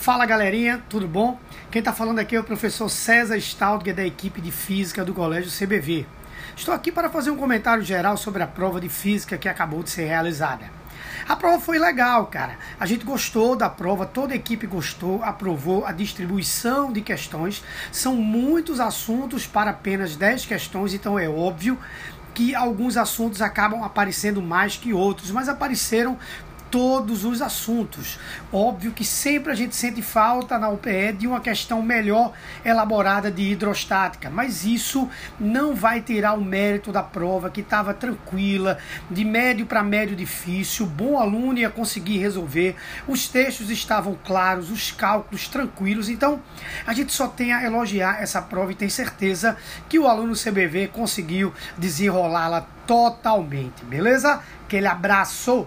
Fala galerinha, tudo bom? Quem está falando aqui é o professor César Staltger da equipe de Física do Colégio CBV. Estou aqui para fazer um comentário geral sobre a prova de Física que acabou de ser realizada. A prova foi legal, cara. A gente gostou da prova, toda a equipe gostou, aprovou a distribuição de questões. São muitos assuntos para apenas 10 questões, então é óbvio que alguns assuntos acabam aparecendo mais que outros, mas apareceram todos os assuntos. Óbvio que sempre a gente sente falta na UPE de uma questão melhor elaborada de hidrostática, mas isso não vai tirar o mérito da prova que estava tranquila, de médio para médio difícil, bom aluno ia conseguir resolver, os textos estavam claros, os cálculos tranquilos, então a gente só tem a elogiar essa prova e tem certeza que o aluno CBV conseguiu desenrolá-la totalmente, beleza? Aquele abraço!